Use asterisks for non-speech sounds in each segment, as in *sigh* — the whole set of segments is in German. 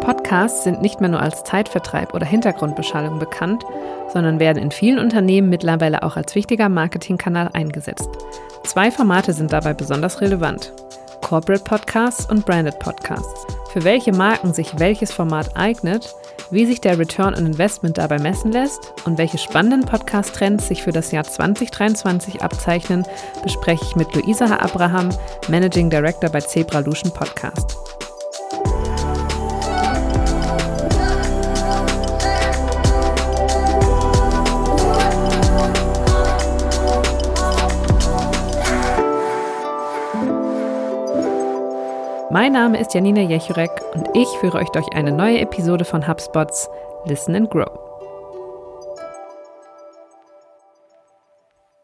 Podcasts sind nicht mehr nur als Zeitvertreib oder Hintergrundbeschallung bekannt, sondern werden in vielen Unternehmen mittlerweile auch als wichtiger Marketingkanal eingesetzt. Zwei Formate sind dabei besonders relevant. Corporate Podcasts und Branded Podcasts. Für welche Marken sich welches Format eignet, wie sich der Return on Investment dabei messen lässt und welche spannenden Podcast-Trends sich für das Jahr 2023 abzeichnen, bespreche ich mit Luisa. Abraham, Managing Director bei Zebra Lution Podcast. Mein Name ist Janina Jechurek und ich führe euch durch eine neue Episode von HubSpots Listen and Grow.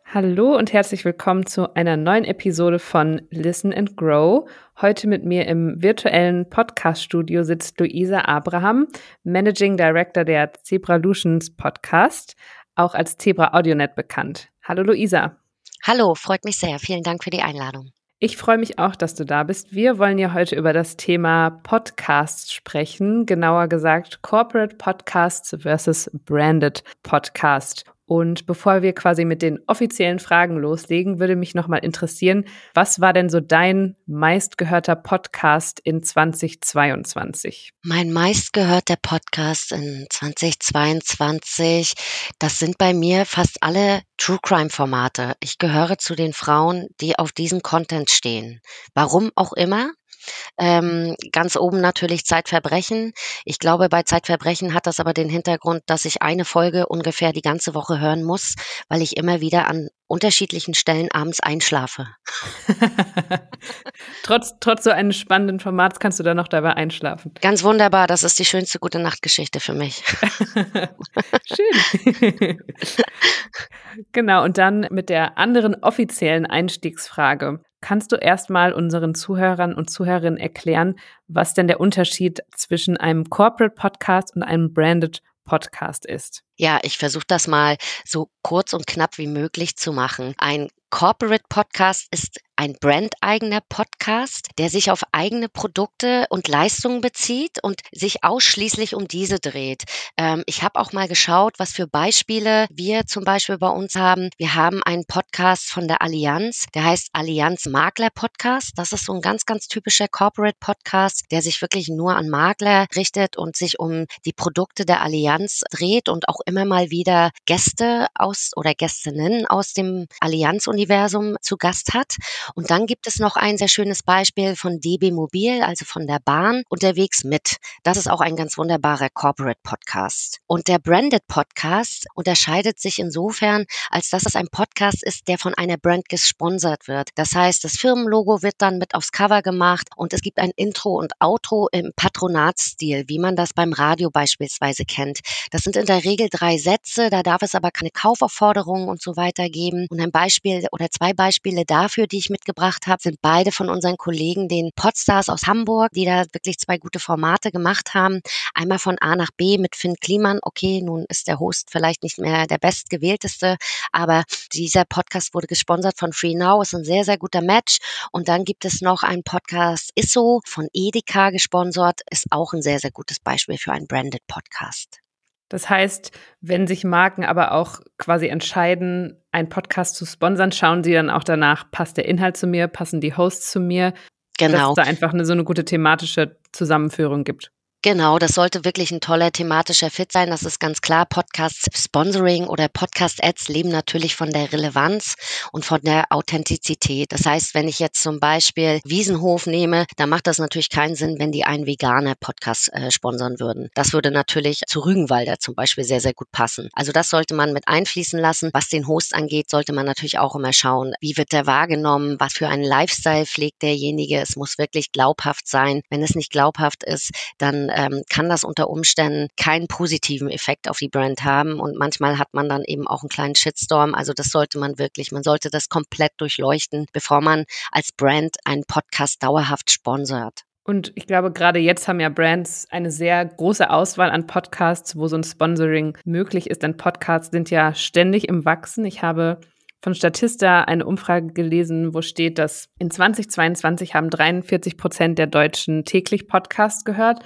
Hallo und herzlich willkommen zu einer neuen Episode von Listen and Grow. Heute mit mir im virtuellen Podcast-Studio sitzt Luisa Abraham, Managing Director der Zebra Lutions Podcast, auch als Zebra AudioNet bekannt. Hallo Luisa. Hallo, freut mich sehr. Vielen Dank für die Einladung. Ich freue mich auch, dass du da bist. Wir wollen ja heute über das Thema Podcasts sprechen, genauer gesagt Corporate Podcasts versus Branded Podcast. Und bevor wir quasi mit den offiziellen Fragen loslegen, würde mich nochmal interessieren, was war denn so dein meistgehörter Podcast in 2022? Mein meistgehörter Podcast in 2022, das sind bei mir fast alle True Crime Formate. Ich gehöre zu den Frauen, die auf diesen Content stehen. Warum auch immer. Ähm, ganz oben natürlich Zeitverbrechen. Ich glaube, bei Zeitverbrechen hat das aber den Hintergrund, dass ich eine Folge ungefähr die ganze Woche hören muss, weil ich immer wieder an unterschiedlichen Stellen abends einschlafe. *laughs* trotz, trotz so eines spannenden Formats kannst du da noch dabei einschlafen. Ganz wunderbar. Das ist die schönste gute Nachtgeschichte für mich. *laughs* Schön. *laughs* genau. Und dann mit der anderen offiziellen Einstiegsfrage. Kannst du erstmal unseren Zuhörern und Zuhörerinnen erklären, was denn der Unterschied zwischen einem Corporate Podcast und einem Branded Podcast ist? Ja, ich versuche das mal so kurz und knapp wie möglich zu machen. Ein Corporate Podcast ist ein brandeigener Podcast, der sich auf eigene Produkte und Leistungen bezieht und sich ausschließlich um diese dreht. Ähm, ich habe auch mal geschaut, was für Beispiele wir zum Beispiel bei uns haben. Wir haben einen Podcast von der Allianz, der heißt Allianz Makler Podcast. Das ist so ein ganz, ganz typischer Corporate Podcast, der sich wirklich nur an Makler richtet und sich um die Produkte der Allianz dreht und auch immer mal wieder Gäste aus oder Gästinnen aus dem Allianz-Universum zu Gast hat. Und dann gibt es noch ein sehr schönes Beispiel von DB Mobil, also von der Bahn, unterwegs mit. Das ist auch ein ganz wunderbarer Corporate Podcast. Und der Branded Podcast unterscheidet sich insofern, als dass es ein Podcast ist, der von einer Brand gesponsert wird. Das heißt, das Firmenlogo wird dann mit aufs Cover gemacht und es gibt ein Intro und Outro im Patronatsstil, wie man das beim Radio beispielsweise kennt. Das sind in der Regel drei Sätze, da darf es aber keine Kaufaufforderungen und so weiter geben. Und ein Beispiel oder zwei Beispiele dafür, die ich mitgebracht habe, sind beide von unseren Kollegen, den Podstars aus Hamburg, die da wirklich zwei gute Formate gemacht haben. Einmal von A nach B mit Finn Kliman. Okay, nun ist der Host vielleicht nicht mehr der bestgewählteste, aber dieser Podcast wurde gesponsert von Free Now, ist ein sehr, sehr guter Match. Und dann gibt es noch einen Podcast ISSO von Edeka gesponsert, ist auch ein sehr, sehr gutes Beispiel für einen Branded Podcast. Das heißt, wenn sich Marken aber auch quasi entscheiden, einen Podcast zu sponsern, schauen sie dann auch danach, passt der Inhalt zu mir, passen die Hosts zu mir, genau. dass es da einfach eine, so eine gute thematische Zusammenführung gibt. Genau, das sollte wirklich ein toller thematischer Fit sein. Das ist ganz klar. Podcast Sponsoring oder Podcast Ads leben natürlich von der Relevanz und von der Authentizität. Das heißt, wenn ich jetzt zum Beispiel Wiesenhof nehme, dann macht das natürlich keinen Sinn, wenn die einen veganer Podcast äh, sponsern würden. Das würde natürlich zu Rügenwalder zum Beispiel sehr, sehr gut passen. Also das sollte man mit einfließen lassen. Was den Host angeht, sollte man natürlich auch immer schauen, wie wird der wahrgenommen, was für einen Lifestyle pflegt derjenige. Es muss wirklich glaubhaft sein. Wenn es nicht glaubhaft ist, dann ähm, kann das unter Umständen keinen positiven Effekt auf die Brand haben und manchmal hat man dann eben auch einen kleinen Shitstorm. Also das sollte man wirklich, man sollte das komplett durchleuchten, bevor man als Brand einen Podcast dauerhaft sponsert. Und ich glaube, gerade jetzt haben ja Brands eine sehr große Auswahl an Podcasts, wo so ein Sponsoring möglich ist. Denn Podcasts sind ja ständig im Wachsen. Ich habe von Statista eine Umfrage gelesen, wo steht, dass in 2022 haben 43 Prozent der Deutschen täglich Podcast gehört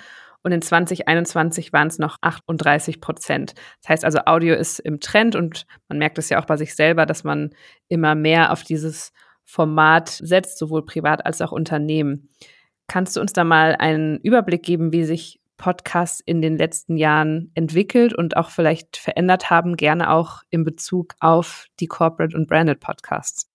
und in 2021 waren es noch 38 Prozent. Das heißt also, Audio ist im Trend und man merkt es ja auch bei sich selber, dass man immer mehr auf dieses Format setzt, sowohl privat als auch Unternehmen. Kannst du uns da mal einen Überblick geben, wie sich Podcasts in den letzten Jahren entwickelt und auch vielleicht verändert haben, gerne auch in Bezug auf die Corporate und Branded Podcasts?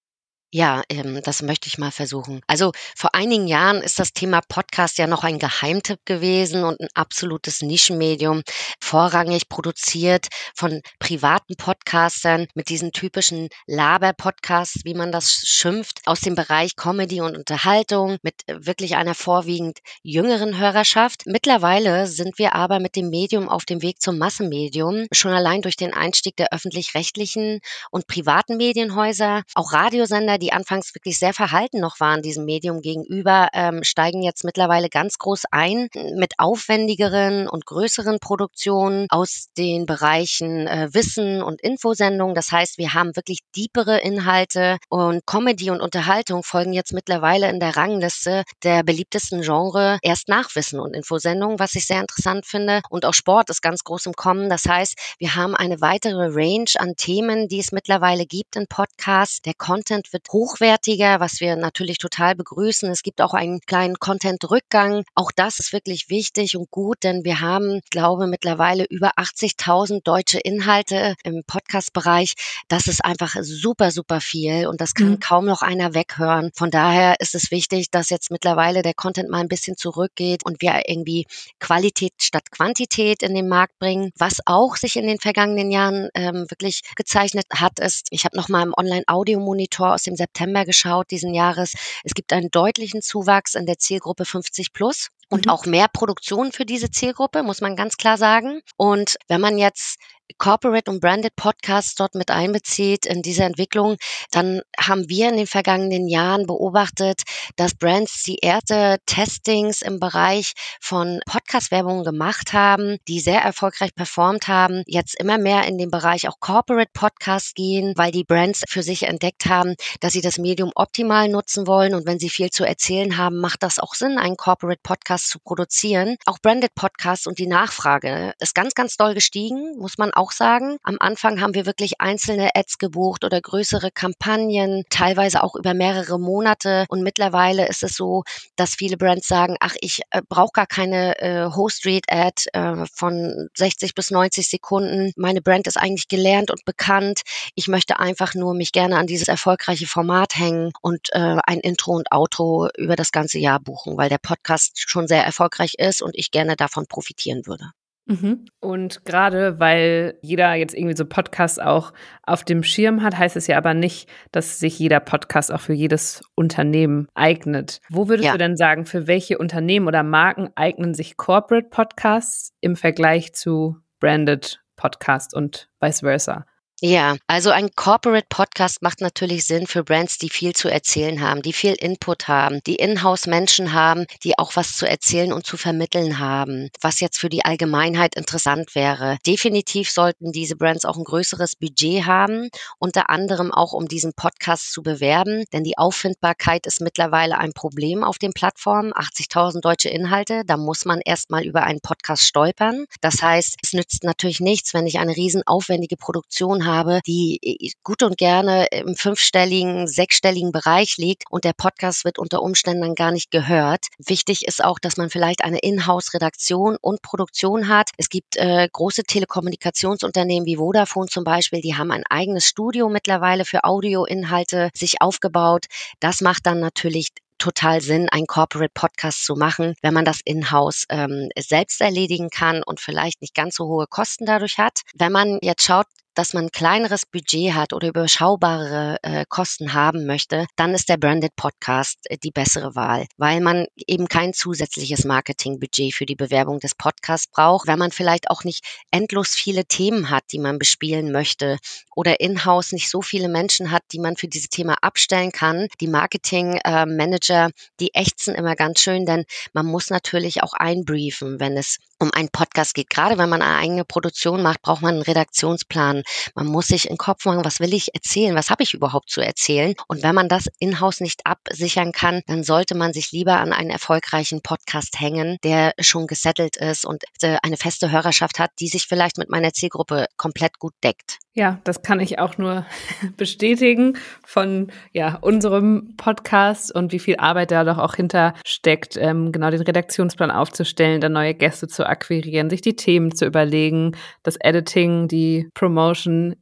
Ja, ähm, das möchte ich mal versuchen. Also vor einigen Jahren ist das Thema Podcast ja noch ein Geheimtipp gewesen und ein absolutes Nischenmedium, vorrangig produziert von privaten Podcastern mit diesen typischen Laber-Podcasts, wie man das schimpft, aus dem Bereich Comedy und Unterhaltung mit wirklich einer vorwiegend jüngeren Hörerschaft. Mittlerweile sind wir aber mit dem Medium auf dem Weg zum Massenmedium, schon allein durch den Einstieg der öffentlich-rechtlichen und privaten Medienhäuser, auch Radiosender, die anfangs wirklich sehr verhalten noch waren diesem Medium gegenüber, ähm, steigen jetzt mittlerweile ganz groß ein mit aufwendigeren und größeren Produktionen aus den Bereichen äh, Wissen und Infosendungen. Das heißt, wir haben wirklich diepere Inhalte und Comedy und Unterhaltung folgen jetzt mittlerweile in der Rangliste der beliebtesten Genre erst nach Wissen und Infosendungen, was ich sehr interessant finde. Und auch Sport ist ganz groß im Kommen. Das heißt, wir haben eine weitere Range an Themen, die es mittlerweile gibt in Podcasts. Der Content wird hochwertiger, was wir natürlich total begrüßen. Es gibt auch einen kleinen Content-Rückgang. Auch das ist wirklich wichtig und gut, denn wir haben, glaube mittlerweile über 80.000 deutsche Inhalte im Podcast-Bereich. Das ist einfach super, super viel und das kann mhm. kaum noch einer weghören. Von daher ist es wichtig, dass jetzt mittlerweile der Content mal ein bisschen zurückgeht und wir irgendwie Qualität statt Quantität in den Markt bringen. Was auch sich in den vergangenen Jahren ähm, wirklich gezeichnet hat, ist, ich habe noch mal im Online-Audio-Monitor aus dem September geschaut diesen Jahres. Es gibt einen deutlichen Zuwachs in der Zielgruppe 50 plus und mhm. auch mehr Produktion für diese Zielgruppe, muss man ganz klar sagen. Und wenn man jetzt Corporate und Branded Podcasts dort mit einbezieht in diese Entwicklung, dann haben wir in den vergangenen Jahren beobachtet, dass Brands die erste Testings im Bereich von Podcast-Werbung gemacht haben, die sehr erfolgreich performt haben, jetzt immer mehr in den Bereich auch Corporate Podcasts gehen, weil die Brands für sich entdeckt haben, dass sie das Medium optimal nutzen wollen und wenn sie viel zu erzählen haben, macht das auch Sinn, einen Corporate Podcast zu produzieren. Auch Branded Podcasts und die Nachfrage ist ganz, ganz doll gestiegen, muss man auch sagen. Am Anfang haben wir wirklich einzelne Ads gebucht oder größere Kampagnen, teilweise auch über mehrere Monate. Und mittlerweile ist es so, dass viele Brands sagen, ach, ich äh, brauche gar keine äh, Host-Read-Ad äh, von 60 bis 90 Sekunden. Meine Brand ist eigentlich gelernt und bekannt. Ich möchte einfach nur mich gerne an dieses erfolgreiche Format hängen und äh, ein Intro und Outro über das ganze Jahr buchen, weil der Podcast schon sehr erfolgreich ist und ich gerne davon profitieren würde. Mhm. Und gerade weil jeder jetzt irgendwie so Podcasts auch auf dem Schirm hat, heißt es ja aber nicht, dass sich jeder Podcast auch für jedes Unternehmen eignet. Wo würdest ja. du denn sagen, für welche Unternehmen oder Marken eignen sich Corporate Podcasts im Vergleich zu Branded Podcasts und vice versa? Ja, also ein Corporate Podcast macht natürlich Sinn für Brands, die viel zu erzählen haben, die viel Input haben, die in-house Menschen haben, die auch was zu erzählen und zu vermitteln haben, was jetzt für die Allgemeinheit interessant wäre. Definitiv sollten diese Brands auch ein größeres Budget haben, unter anderem auch um diesen Podcast zu bewerben, denn die Auffindbarkeit ist mittlerweile ein Problem auf den Plattformen. 80.000 deutsche Inhalte, da muss man erstmal über einen Podcast stolpern. Das heißt, es nützt natürlich nichts, wenn ich eine riesen aufwendige Produktion habe habe, die gut und gerne im fünfstelligen, sechsstelligen Bereich liegt und der Podcast wird unter Umständen dann gar nicht gehört. Wichtig ist auch, dass man vielleicht eine Inhouse-Redaktion und Produktion hat. Es gibt äh, große Telekommunikationsunternehmen wie Vodafone zum Beispiel, die haben ein eigenes Studio mittlerweile für Audioinhalte sich aufgebaut. Das macht dann natürlich total Sinn, einen Corporate Podcast zu machen, wenn man das in-house ähm, selbst erledigen kann und vielleicht nicht ganz so hohe Kosten dadurch hat. Wenn man jetzt schaut, dass man ein kleineres Budget hat oder überschaubare äh, Kosten haben möchte, dann ist der Branded Podcast äh, die bessere Wahl, weil man eben kein zusätzliches Marketingbudget für die Bewerbung des Podcasts braucht, wenn man vielleicht auch nicht endlos viele Themen hat, die man bespielen möchte oder in-house nicht so viele Menschen hat, die man für dieses Thema abstellen kann. Die Marketing-Manager, äh, die ächzen immer ganz schön, denn man muss natürlich auch einbriefen, wenn es um einen Podcast geht. Gerade wenn man eine eigene Produktion macht, braucht man einen Redaktionsplan. Man muss sich in den Kopf machen, was will ich erzählen? Was habe ich überhaupt zu erzählen? Und wenn man das in-house nicht absichern kann, dann sollte man sich lieber an einen erfolgreichen Podcast hängen, der schon gesettelt ist und äh, eine feste Hörerschaft hat, die sich vielleicht mit meiner Zielgruppe komplett gut deckt. Ja, das kann ich auch nur *laughs* bestätigen von ja, unserem Podcast und wie viel Arbeit da doch auch hinter steckt, ähm, genau den Redaktionsplan aufzustellen, dann neue Gäste zu akquirieren, sich die Themen zu überlegen, das Editing, die Promotion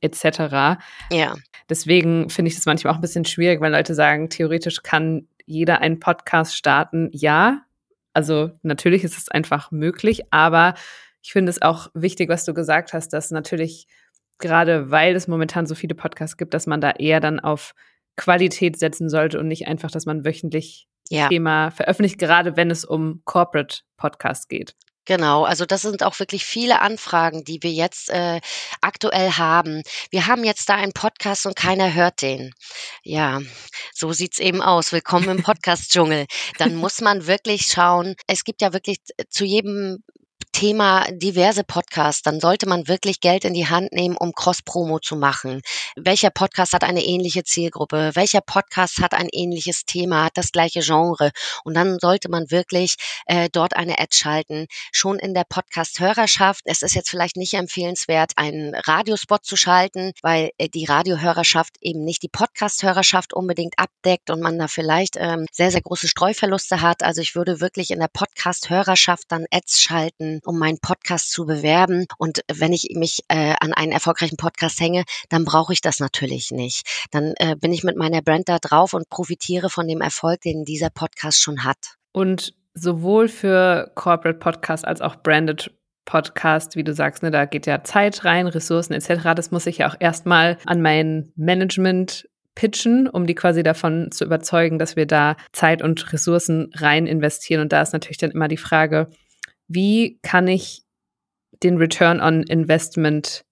etc. Ja. Deswegen finde ich das manchmal auch ein bisschen schwierig, weil Leute sagen, theoretisch kann jeder einen Podcast starten. Ja, also natürlich ist es einfach möglich, aber ich finde es auch wichtig, was du gesagt hast, dass natürlich gerade weil es momentan so viele Podcasts gibt, dass man da eher dann auf Qualität setzen sollte und nicht einfach, dass man wöchentlich ja. Thema veröffentlicht, gerade wenn es um Corporate Podcasts geht. Genau, also das sind auch wirklich viele Anfragen, die wir jetzt äh, aktuell haben. Wir haben jetzt da einen Podcast und keiner hört den. Ja, so sieht's eben aus. Willkommen im *laughs* Podcast-Dschungel. Dann muss man wirklich schauen. Es gibt ja wirklich zu jedem Thema diverse Podcasts, dann sollte man wirklich Geld in die Hand nehmen, um Cross-Promo zu machen. Welcher Podcast hat eine ähnliche Zielgruppe? Welcher Podcast hat ein ähnliches Thema, hat das gleiche Genre? Und dann sollte man wirklich äh, dort eine Ad schalten. Schon in der Podcast-Hörerschaft. Es ist jetzt vielleicht nicht empfehlenswert, einen Radiospot zu schalten, weil äh, die Radiohörerschaft eben nicht die Podcast-Hörerschaft unbedingt abdeckt und man da vielleicht ähm, sehr, sehr große Streuverluste hat. Also ich würde wirklich in der Podcast-Hörerschaft dann Ads schalten um meinen Podcast zu bewerben. Und wenn ich mich äh, an einen erfolgreichen Podcast hänge, dann brauche ich das natürlich nicht. Dann äh, bin ich mit meiner Brand da drauf und profitiere von dem Erfolg, den dieser Podcast schon hat. Und sowohl für Corporate Podcast als auch Branded Podcast, wie du sagst, ne, da geht ja Zeit rein, Ressourcen etc. Das muss ich ja auch erstmal an mein Management pitchen, um die quasi davon zu überzeugen, dass wir da Zeit und Ressourcen rein investieren. Und da ist natürlich dann immer die Frage, wie kann ich den Return on Investment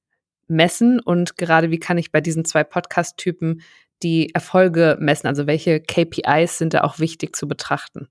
messen und gerade wie kann ich bei diesen zwei Podcast-Typen die Erfolge messen? Also welche KPIs sind da auch wichtig zu betrachten?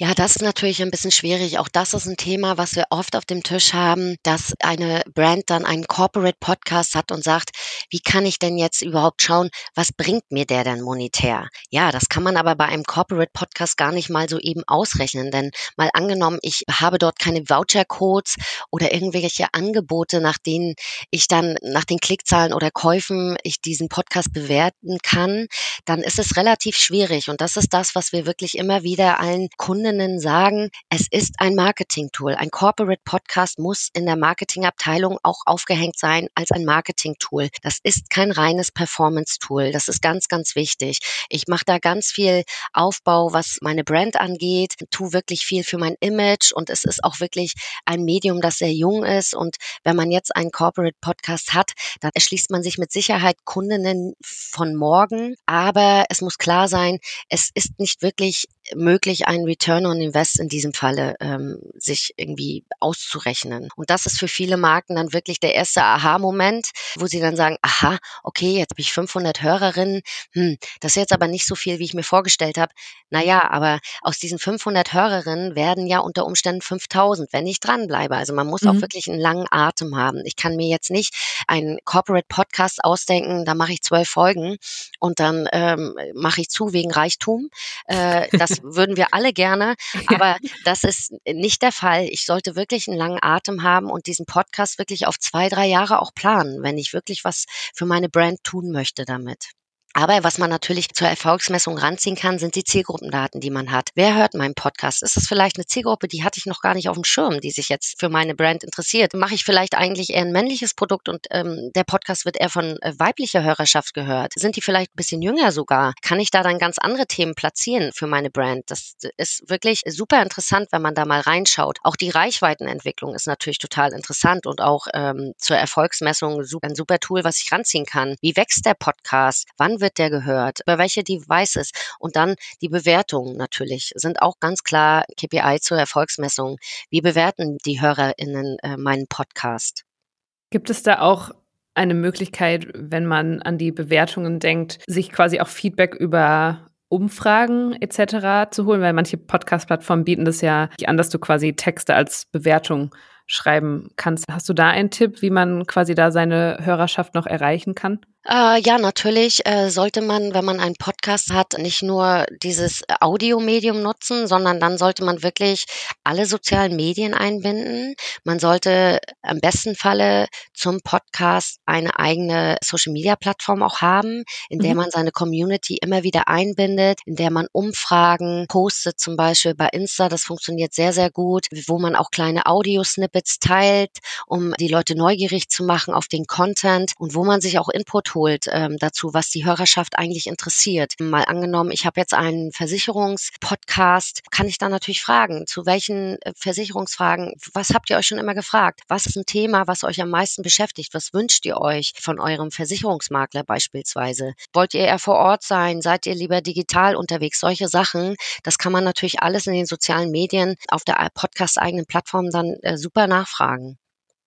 Ja, das ist natürlich ein bisschen schwierig. Auch das ist ein Thema, was wir oft auf dem Tisch haben, dass eine Brand dann einen Corporate Podcast hat und sagt, wie kann ich denn jetzt überhaupt schauen, was bringt mir der denn monetär? Ja, das kann man aber bei einem Corporate Podcast gar nicht mal so eben ausrechnen, denn mal angenommen, ich habe dort keine Voucher-Codes oder irgendwelche Angebote, nach denen ich dann nach den Klickzahlen oder Käufen ich diesen Podcast bewerten kann, dann ist es relativ schwierig. Und das ist das, was wir wirklich immer wieder allen Kunden Kundinnen sagen, es ist ein Marketing-Tool. Ein Corporate Podcast muss in der Marketingabteilung auch aufgehängt sein als ein Marketing-Tool. Das ist kein reines Performance-Tool. Das ist ganz, ganz wichtig. Ich mache da ganz viel Aufbau, was meine Brand angeht, tue wirklich viel für mein Image und es ist auch wirklich ein Medium, das sehr jung ist. Und wenn man jetzt einen Corporate Podcast hat, dann erschließt man sich mit Sicherheit Kundinnen von morgen. Aber es muss klar sein, es ist nicht wirklich möglich, einen Return on Invest in diesem Falle ähm, sich irgendwie auszurechnen. Und das ist für viele Marken dann wirklich der erste Aha-Moment, wo sie dann sagen, aha, okay, jetzt habe ich 500 Hörerinnen, hm, das ist jetzt aber nicht so viel, wie ich mir vorgestellt habe. Naja, aber aus diesen 500 Hörerinnen werden ja unter Umständen 5000, wenn ich dranbleibe. Also man muss mhm. auch wirklich einen langen Atem haben. Ich kann mir jetzt nicht einen Corporate Podcast ausdenken, da mache ich zwölf Folgen und dann ähm, mache ich zu wegen Reichtum. Äh, das würden wir alle gerne, aber das ist nicht der Fall. Ich sollte wirklich einen langen Atem haben und diesen Podcast wirklich auf zwei, drei Jahre auch planen, wenn ich wirklich was für meine Brand tun möchte damit. Aber was man natürlich zur Erfolgsmessung ranziehen kann, sind die Zielgruppendaten, die man hat. Wer hört meinen Podcast? Ist es vielleicht eine Zielgruppe, die hatte ich noch gar nicht auf dem Schirm, die sich jetzt für meine Brand interessiert? Mache ich vielleicht eigentlich eher ein männliches Produkt und ähm, der Podcast wird eher von äh, weiblicher Hörerschaft gehört? Sind die vielleicht ein bisschen jünger sogar? Kann ich da dann ganz andere Themen platzieren für meine Brand? Das ist wirklich super interessant, wenn man da mal reinschaut. Auch die Reichweitenentwicklung ist natürlich total interessant und auch ähm, zur Erfolgsmessung ein super Tool, was ich ranziehen kann. Wie wächst der Podcast? Wann wird der gehört, über welche Devices und dann die Bewertungen natürlich sind auch ganz klar KPI zur Erfolgsmessung. Wie bewerten die HörerInnen äh, meinen Podcast? Gibt es da auch eine Möglichkeit, wenn man an die Bewertungen denkt, sich quasi auch Feedback über Umfragen etc. zu holen, weil manche Podcast-Plattformen bieten das ja an, dass du quasi Texte als Bewertung schreiben kannst. Hast du da einen Tipp, wie man quasi da seine Hörerschaft noch erreichen kann? Äh, ja, natürlich äh, sollte man, wenn man einen Podcast hat, nicht nur dieses Audiomedium nutzen, sondern dann sollte man wirklich alle sozialen Medien einbinden. Man sollte im besten Falle zum Podcast eine eigene Social-Media-Plattform auch haben, in der mhm. man seine Community immer wieder einbindet, in der man Umfragen postet, zum Beispiel bei Insta. Das funktioniert sehr, sehr gut, wo man auch kleine Audio-Snippets teilt, um die Leute neugierig zu machen auf den Content und wo man sich auch Input holt ähm, dazu, was die Hörerschaft eigentlich interessiert. Mal angenommen, ich habe jetzt einen Versicherungspodcast, kann ich dann natürlich fragen, zu welchen äh, Versicherungsfragen, was habt ihr euch schon immer gefragt? Was ist ein Thema, was euch am meisten beschäftigt? Was wünscht ihr euch von eurem Versicherungsmakler beispielsweise? Wollt ihr eher vor Ort sein? Seid ihr lieber digital unterwegs? Solche Sachen, das kann man natürlich alles in den sozialen Medien auf der Podcast-eigenen Plattform dann äh, super nachfragen.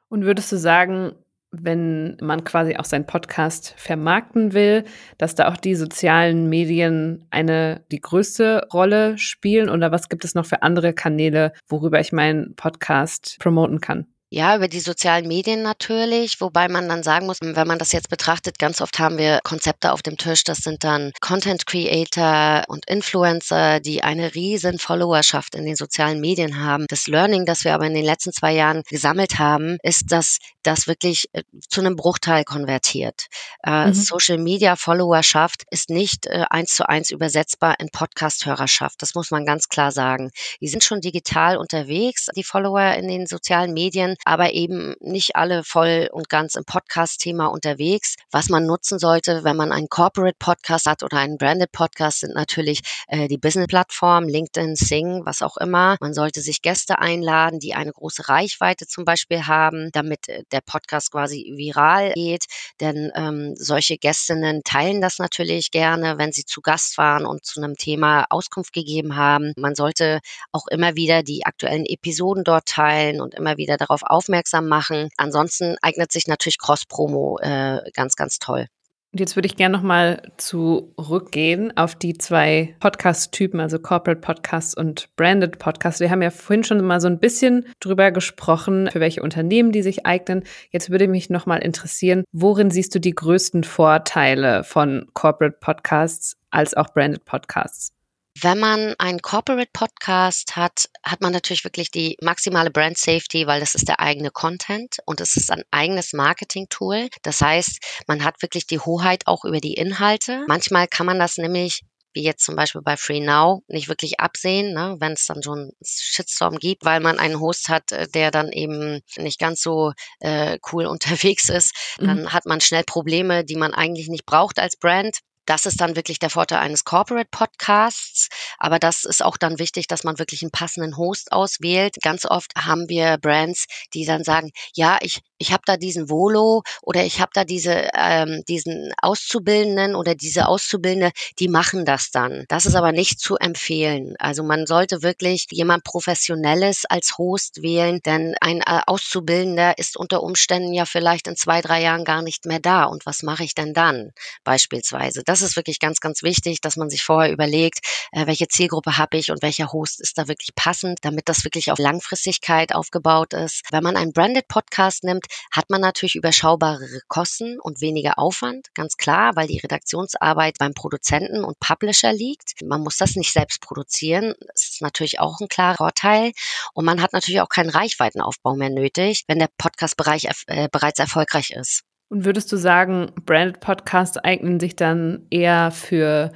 Und würdest du sagen, wenn man quasi auch seinen Podcast vermarkten will, dass da auch die sozialen Medien eine die größte Rolle spielen oder was gibt es noch für andere Kanäle, worüber ich meinen Podcast promoten kann? Ja, über die sozialen Medien natürlich, wobei man dann sagen muss, wenn man das jetzt betrachtet, ganz oft haben wir Konzepte auf dem Tisch, das sind dann Content Creator und Influencer, die eine riesen Followerschaft in den sozialen Medien haben. Das Learning, das wir aber in den letzten zwei Jahren gesammelt haben, ist, dass das wirklich äh, zu einem Bruchteil konvertiert. Äh, mhm. Social Media Followerschaft ist nicht äh, eins zu eins übersetzbar in Podcast-Hörerschaft. Das muss man ganz klar sagen. Die sind schon digital unterwegs, die Follower in den sozialen Medien, aber eben nicht alle voll und ganz im Podcast-Thema unterwegs. Was man nutzen sollte, wenn man einen Corporate Podcast hat oder einen Branded Podcast, sind natürlich äh, die Business-Plattformen, LinkedIn, Sing, was auch immer. Man sollte sich Gäste einladen, die eine große Reichweite zum Beispiel haben, damit äh, der Podcast quasi viral geht. Denn ähm, solche Gästinnen teilen das natürlich gerne, wenn sie zu Gast waren und zu einem Thema Auskunft gegeben haben. Man sollte auch immer wieder die aktuellen Episoden dort teilen und immer wieder darauf aufmerksam machen. Ansonsten eignet sich natürlich Cross-Promo äh, ganz, ganz toll. Und jetzt würde ich gerne nochmal zurückgehen auf die zwei Podcast-Typen, also Corporate Podcasts und Branded Podcasts. Wir haben ja vorhin schon mal so ein bisschen drüber gesprochen, für welche Unternehmen die sich eignen. Jetzt würde mich nochmal interessieren, worin siehst du die größten Vorteile von Corporate Podcasts als auch Branded Podcasts? Wenn man einen Corporate Podcast hat, hat man natürlich wirklich die maximale Brand Safety, weil das ist der eigene Content und es ist ein eigenes Marketing-Tool. Das heißt, man hat wirklich die Hoheit auch über die Inhalte. Manchmal kann man das nämlich wie jetzt zum Beispiel bei Free Now, nicht wirklich absehen, ne, wenn es dann so einen Shitstorm gibt, weil man einen Host hat, äh, der dann eben nicht ganz so äh, cool *laughs* unterwegs ist, dann mhm. hat man schnell Probleme, die man eigentlich nicht braucht als Brand. Das ist dann wirklich der Vorteil eines Corporate Podcasts. Aber das ist auch dann wichtig, dass man wirklich einen passenden Host auswählt. Ganz oft haben wir Brands, die dann sagen, ja, ich, ich habe da diesen Volo oder ich habe da diese, ähm, diesen Auszubildenden oder diese Auszubildende, die machen das dann. Das ist aber nicht zu empfehlen. Also man sollte wirklich jemand Professionelles als Host wählen, denn ein äh, Auszubildender ist unter Umständen ja vielleicht in zwei, drei Jahren gar nicht mehr da. Und was mache ich denn dann beispielsweise? Das ist wirklich ganz, ganz wichtig, dass man sich vorher überlegt, äh, welche Zielgruppe habe ich und welcher Host ist da wirklich passend, damit das wirklich auf Langfristigkeit aufgebaut ist. Wenn man einen Branded Podcast nimmt, hat man natürlich überschaubare Kosten und weniger Aufwand, ganz klar, weil die Redaktionsarbeit beim Produzenten und Publisher liegt. Man muss das nicht selbst produzieren. Das ist natürlich auch ein klarer Vorteil. Und man hat natürlich auch keinen Reichweitenaufbau mehr nötig, wenn der Podcast-Bereich äh, bereits erfolgreich ist. Und würdest du sagen, Branded Podcasts eignen sich dann eher für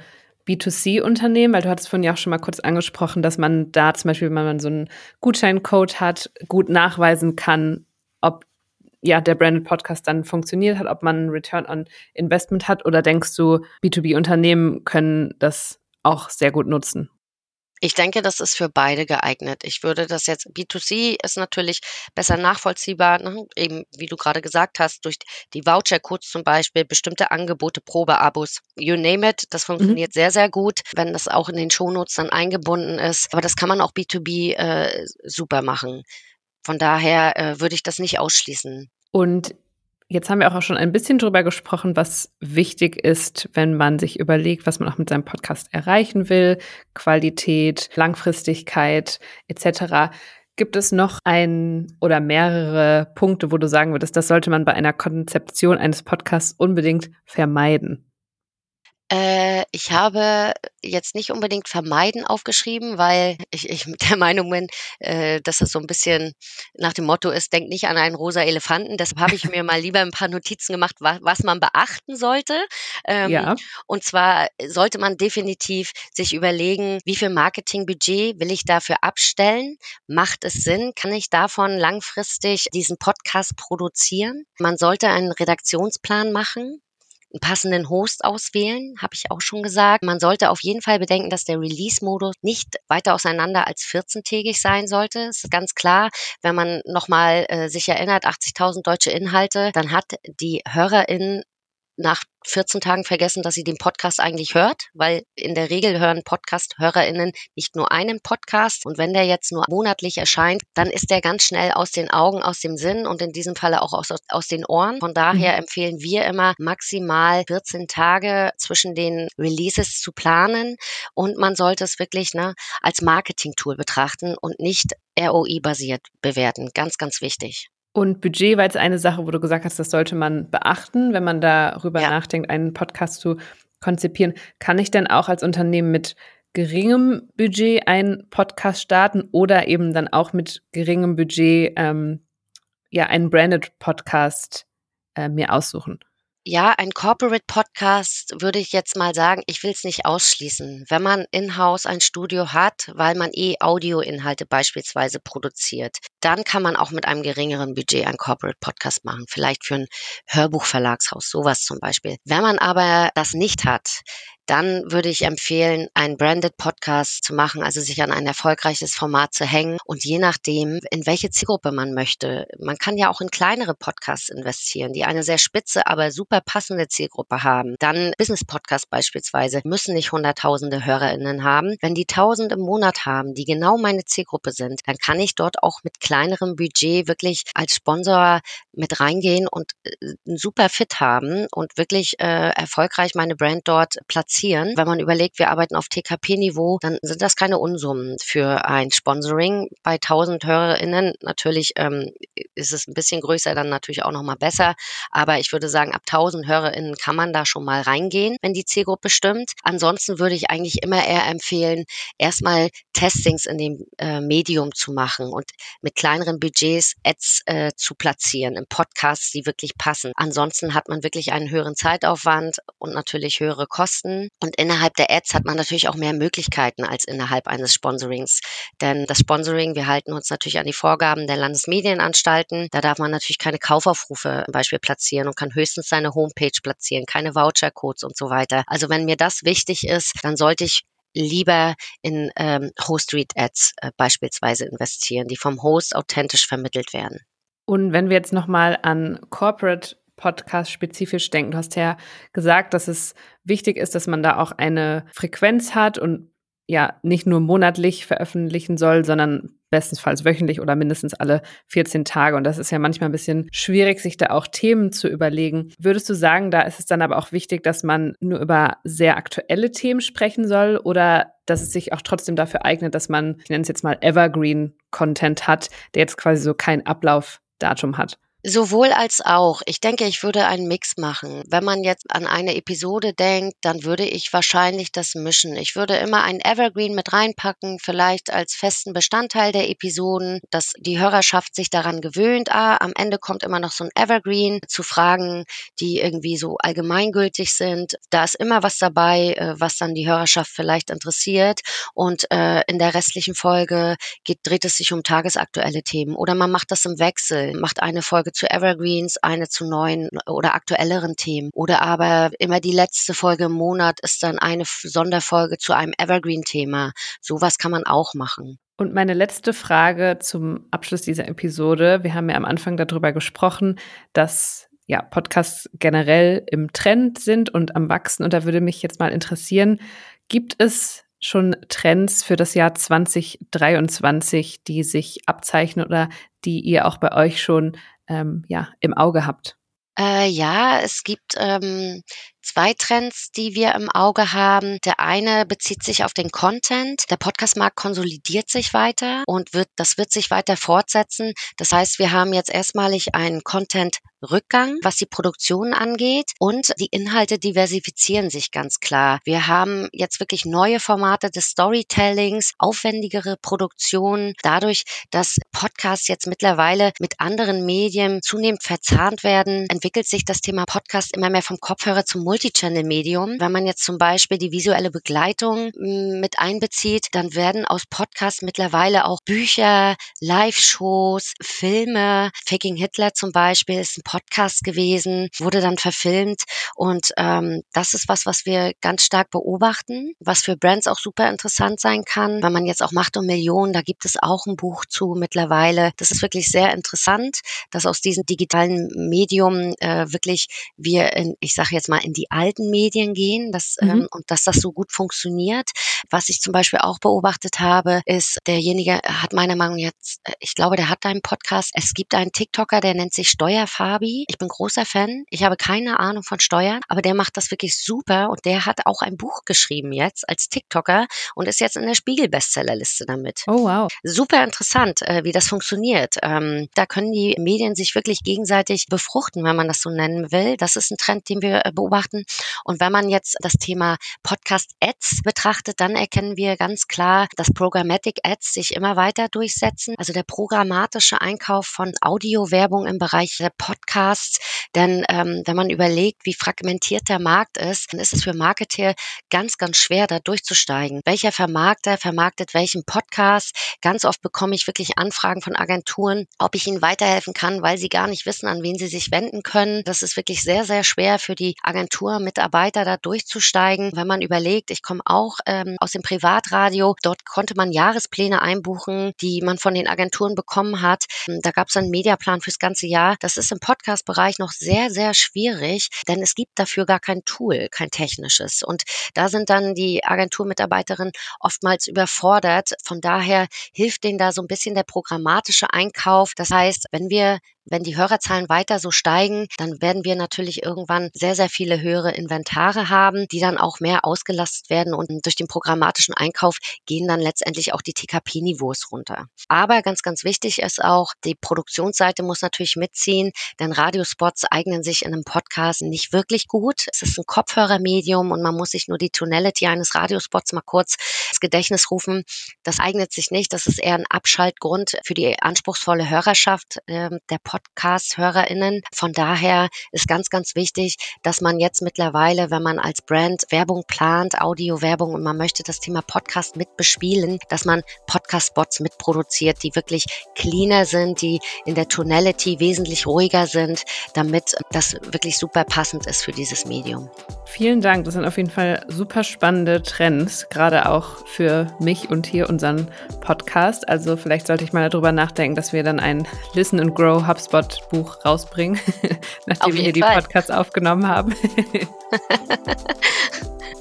B2C-Unternehmen, weil du hattest vorhin ja auch schon mal kurz angesprochen, dass man da zum Beispiel, wenn man so einen Gutscheincode hat, gut nachweisen kann, ob ja der Branded Podcast dann funktioniert hat, ob man einen Return on Investment hat oder denkst du, B2B-Unternehmen können das auch sehr gut nutzen? Ich denke, das ist für beide geeignet. Ich würde das jetzt, B2C ist natürlich besser nachvollziehbar, ne? eben wie du gerade gesagt hast, durch die Voucher-Codes zum Beispiel, bestimmte Angebote, Probeabos, you name it, das mhm. funktioniert mhm. sehr, sehr gut, wenn das auch in den Shownotes dann eingebunden ist. Aber das kann man auch B2B äh, super machen. Von daher äh, würde ich das nicht ausschließen. Und Jetzt haben wir auch schon ein bisschen drüber gesprochen, was wichtig ist, wenn man sich überlegt, was man auch mit seinem Podcast erreichen will, Qualität, Langfristigkeit etc. Gibt es noch ein oder mehrere Punkte, wo du sagen würdest, das sollte man bei einer Konzeption eines Podcasts unbedingt vermeiden? Äh, ich habe jetzt nicht unbedingt vermeiden aufgeschrieben, weil ich, ich *laughs* der Meinung bin, äh, dass das so ein bisschen nach dem Motto ist, denk nicht an einen rosa Elefanten. Deshalb habe ich mir mal lieber ein paar Notizen gemacht, wa was man beachten sollte. Ähm, ja. Und zwar sollte man definitiv sich überlegen, wie viel Marketingbudget will ich dafür abstellen? Macht es Sinn? Kann ich davon langfristig diesen Podcast produzieren? Man sollte einen Redaktionsplan machen einen passenden Host auswählen, habe ich auch schon gesagt. Man sollte auf jeden Fall bedenken, dass der Release-Modus nicht weiter auseinander als 14-tägig sein sollte. Es ist ganz klar, wenn man nochmal äh, sich erinnert, 80.000 deutsche Inhalte, dann hat die HörerInnen nach 14 Tagen vergessen, dass sie den Podcast eigentlich hört, weil in der Regel hören Podcast-HörerInnen nicht nur einen Podcast und wenn der jetzt nur monatlich erscheint, dann ist der ganz schnell aus den Augen, aus dem Sinn und in diesem Falle auch aus, aus den Ohren. Von daher mhm. empfehlen wir immer maximal 14 Tage zwischen den Releases zu planen und man sollte es wirklich ne, als Marketing-Tool betrachten und nicht ROI-basiert bewerten. Ganz, ganz wichtig. Und Budget war jetzt eine Sache, wo du gesagt hast, das sollte man beachten, wenn man darüber ja. nachdenkt, einen Podcast zu konzipieren. Kann ich denn auch als Unternehmen mit geringem Budget einen Podcast starten oder eben dann auch mit geringem Budget ähm, ja einen branded Podcast äh, mir aussuchen? Ja, ein Corporate Podcast würde ich jetzt mal sagen, ich will es nicht ausschließen. Wenn man in-house ein Studio hat, weil man eh Audioinhalte beispielsweise produziert, dann kann man auch mit einem geringeren Budget ein Corporate Podcast machen. Vielleicht für ein Hörbuchverlagshaus, sowas zum Beispiel. Wenn man aber das nicht hat, dann würde ich empfehlen, einen Branded Podcast zu machen, also sich an ein erfolgreiches Format zu hängen und je nachdem, in welche Zielgruppe man möchte. Man kann ja auch in kleinere Podcasts investieren, die eine sehr spitze, aber super passende Zielgruppe haben. Dann Business Podcasts beispielsweise müssen nicht hunderttausende HörerInnen haben. Wenn die tausend im Monat haben, die genau meine Zielgruppe sind, dann kann ich dort auch mit kleinerem Budget wirklich als Sponsor mit reingehen und äh, einen super Fit haben und wirklich äh, erfolgreich meine Brand dort platzieren. Wenn man überlegt, wir arbeiten auf TKP-Niveau, dann sind das keine Unsummen für ein Sponsoring. Bei 1000 HörerInnen natürlich ähm, ist es ein bisschen größer, dann natürlich auch nochmal besser. Aber ich würde sagen, ab 1000 HörerInnen kann man da schon mal reingehen, wenn die Zielgruppe stimmt. Ansonsten würde ich eigentlich immer eher empfehlen, erstmal Testings in dem äh, Medium zu machen und mit kleineren Budgets Ads äh, zu platzieren im Podcast, die wirklich passen. Ansonsten hat man wirklich einen höheren Zeitaufwand und natürlich höhere Kosten. Und innerhalb der Ads hat man natürlich auch mehr Möglichkeiten als innerhalb eines Sponsorings. Denn das Sponsoring, wir halten uns natürlich an die Vorgaben der Landesmedienanstalten. Da darf man natürlich keine Kaufaufrufe zum Beispiel platzieren und kann höchstens seine Homepage platzieren, keine Vouchercodes und so weiter. Also wenn mir das wichtig ist, dann sollte ich lieber in ähm, Host-Read-Ads äh, beispielsweise investieren, die vom Host authentisch vermittelt werden. Und wenn wir jetzt nochmal an Corporate Podcast spezifisch denken. Du hast ja gesagt, dass es wichtig ist, dass man da auch eine Frequenz hat und ja nicht nur monatlich veröffentlichen soll, sondern bestenfalls wöchentlich oder mindestens alle 14 Tage. Und das ist ja manchmal ein bisschen schwierig, sich da auch Themen zu überlegen. Würdest du sagen, da ist es dann aber auch wichtig, dass man nur über sehr aktuelle Themen sprechen soll oder dass es sich auch trotzdem dafür eignet, dass man, ich nenne es jetzt mal Evergreen-Content hat, der jetzt quasi so kein Ablaufdatum hat? Sowohl als auch. Ich denke, ich würde einen Mix machen. Wenn man jetzt an eine Episode denkt, dann würde ich wahrscheinlich das mischen. Ich würde immer einen Evergreen mit reinpacken, vielleicht als festen Bestandteil der Episoden, dass die Hörerschaft sich daran gewöhnt. Ah, am Ende kommt immer noch so ein Evergreen zu Fragen, die irgendwie so allgemeingültig sind. Da ist immer was dabei, äh, was dann die Hörerschaft vielleicht interessiert. Und äh, in der restlichen Folge geht, dreht es sich um tagesaktuelle Themen. Oder man macht das im Wechsel, macht eine Folge zu Evergreens, eine zu neuen oder aktuelleren Themen. Oder aber immer die letzte Folge im Monat ist dann eine Sonderfolge zu einem Evergreen-Thema. Sowas kann man auch machen. Und meine letzte Frage zum Abschluss dieser Episode. Wir haben ja am Anfang darüber gesprochen, dass ja, Podcasts generell im Trend sind und am Wachsen. Und da würde mich jetzt mal interessieren, gibt es schon Trends für das Jahr 2023, die sich abzeichnen oder die ihr auch bei euch schon ähm, ja, im Auge habt? Äh, ja, es gibt ähm, zwei Trends, die wir im Auge haben. Der eine bezieht sich auf den Content. Der Podcastmarkt konsolidiert sich weiter und wird, das wird sich weiter fortsetzen. Das heißt, wir haben jetzt erstmalig einen Content Rückgang, was die Produktion angeht und die Inhalte diversifizieren sich ganz klar. Wir haben jetzt wirklich neue Formate des Storytellings, aufwendigere Produktionen. Dadurch, dass Podcasts jetzt mittlerweile mit anderen Medien zunehmend verzahnt werden, entwickelt sich das Thema Podcast immer mehr vom Kopfhörer zum Multichannel-Medium. Wenn man jetzt zum Beispiel die visuelle Begleitung mm, mit einbezieht, dann werden aus Podcasts mittlerweile auch Bücher, Live-Shows, Filme. Faking Hitler zum Beispiel ist ein Podcast gewesen, wurde dann verfilmt und ähm, das ist was, was wir ganz stark beobachten, was für Brands auch super interessant sein kann, wenn man jetzt auch Macht und Millionen, da gibt es auch ein Buch zu mittlerweile. Das ist wirklich sehr interessant, dass aus diesem digitalen Medium äh, wirklich wir in, ich sage jetzt mal, in die alten Medien gehen dass, mhm. ähm, und dass das so gut funktioniert. Was ich zum Beispiel auch beobachtet habe, ist, derjenige hat meiner Meinung nach jetzt, äh, ich glaube, der hat einen Podcast. Es gibt einen TikToker, der nennt sich Steuerfabi. Ich bin großer Fan. Ich habe keine Ahnung von Steuern, aber der macht das wirklich super und der hat auch ein Buch geschrieben jetzt als TikToker und ist jetzt in der Spiegel-Bestsellerliste damit. Oh wow. Super interessant, äh, wie das funktioniert. Ähm, da können die Medien sich wirklich gegenseitig befruchten, wenn man das so nennen will. Das ist ein Trend, den wir äh, beobachten. Und wenn man jetzt das Thema Podcast-Ads betrachtet, dann erkennen wir ganz klar, dass Programmatic Ads sich immer weiter durchsetzen. Also der programmatische Einkauf von Audiowerbung im Bereich der Podcasts. Denn ähm, wenn man überlegt, wie fragmentiert der Markt ist, dann ist es für Marketer ganz, ganz schwer, da durchzusteigen. Welcher Vermarkter vermarktet welchen Podcast? Ganz oft bekomme ich wirklich Anfragen von Agenturen, ob ich ihnen weiterhelfen kann, weil sie gar nicht wissen, an wen sie sich wenden können. Das ist wirklich sehr, sehr schwer für die Agenturmitarbeiter da durchzusteigen. Wenn man überlegt, ich komme auch ähm, aus dem Privatradio, dort konnte man Jahrespläne einbuchen, die man von den Agenturen bekommen hat. Da gab es einen Mediaplan fürs ganze Jahr. Das ist im Podcast-Bereich noch sehr, sehr schwierig, denn es gibt dafür gar kein Tool, kein technisches. Und da sind dann die Agenturmitarbeiterinnen oftmals überfordert. Von daher hilft denen da so ein bisschen der programmatische Einkauf. Das heißt, wenn wir wenn die Hörerzahlen weiter so steigen, dann werden wir natürlich irgendwann sehr, sehr viele höhere Inventare haben, die dann auch mehr ausgelastet werden und durch den programmatischen Einkauf gehen dann letztendlich auch die TKP-Niveaus runter. Aber ganz, ganz wichtig ist auch, die Produktionsseite muss natürlich mitziehen, denn Radiospots eignen sich in einem Podcast nicht wirklich gut. Es ist ein Kopfhörermedium und man muss sich nur die Tonality eines Radiospots mal kurz ins Gedächtnis rufen. Das eignet sich nicht. Das ist eher ein Abschaltgrund für die anspruchsvolle Hörerschaft äh, der Podcast Podcast-HörerInnen. Von daher ist ganz, ganz wichtig, dass man jetzt mittlerweile, wenn man als Brand Werbung plant, Audio-Werbung und man möchte das Thema Podcast mit bespielen, dass man Podcast-Spots mitproduziert, die wirklich cleaner sind, die in der Tonality wesentlich ruhiger sind, damit das wirklich super passend ist für dieses Medium. Vielen Dank. Das sind auf jeden Fall super spannende Trends, gerade auch für mich und hier unseren Podcast. Also vielleicht sollte ich mal darüber nachdenken, dass wir dann ein Listen and Grow HubSpot Buch rausbringen, *laughs* nachdem wir hier die Podcasts aufgenommen haben. *laughs*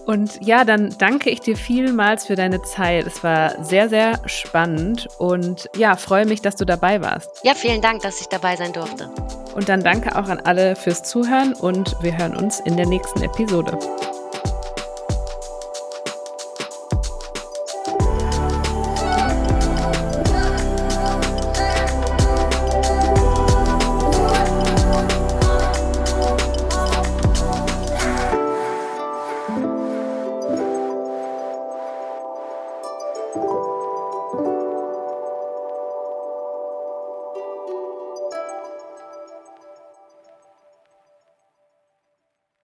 Und ja, dann danke ich dir vielmals für deine Zeit. Es war sehr, sehr spannend und ja, freue mich, dass du dabei warst. Ja, vielen Dank, dass ich dabei sein durfte. Und dann danke auch an alle fürs Zuhören und wir hören uns in der nächsten Episode.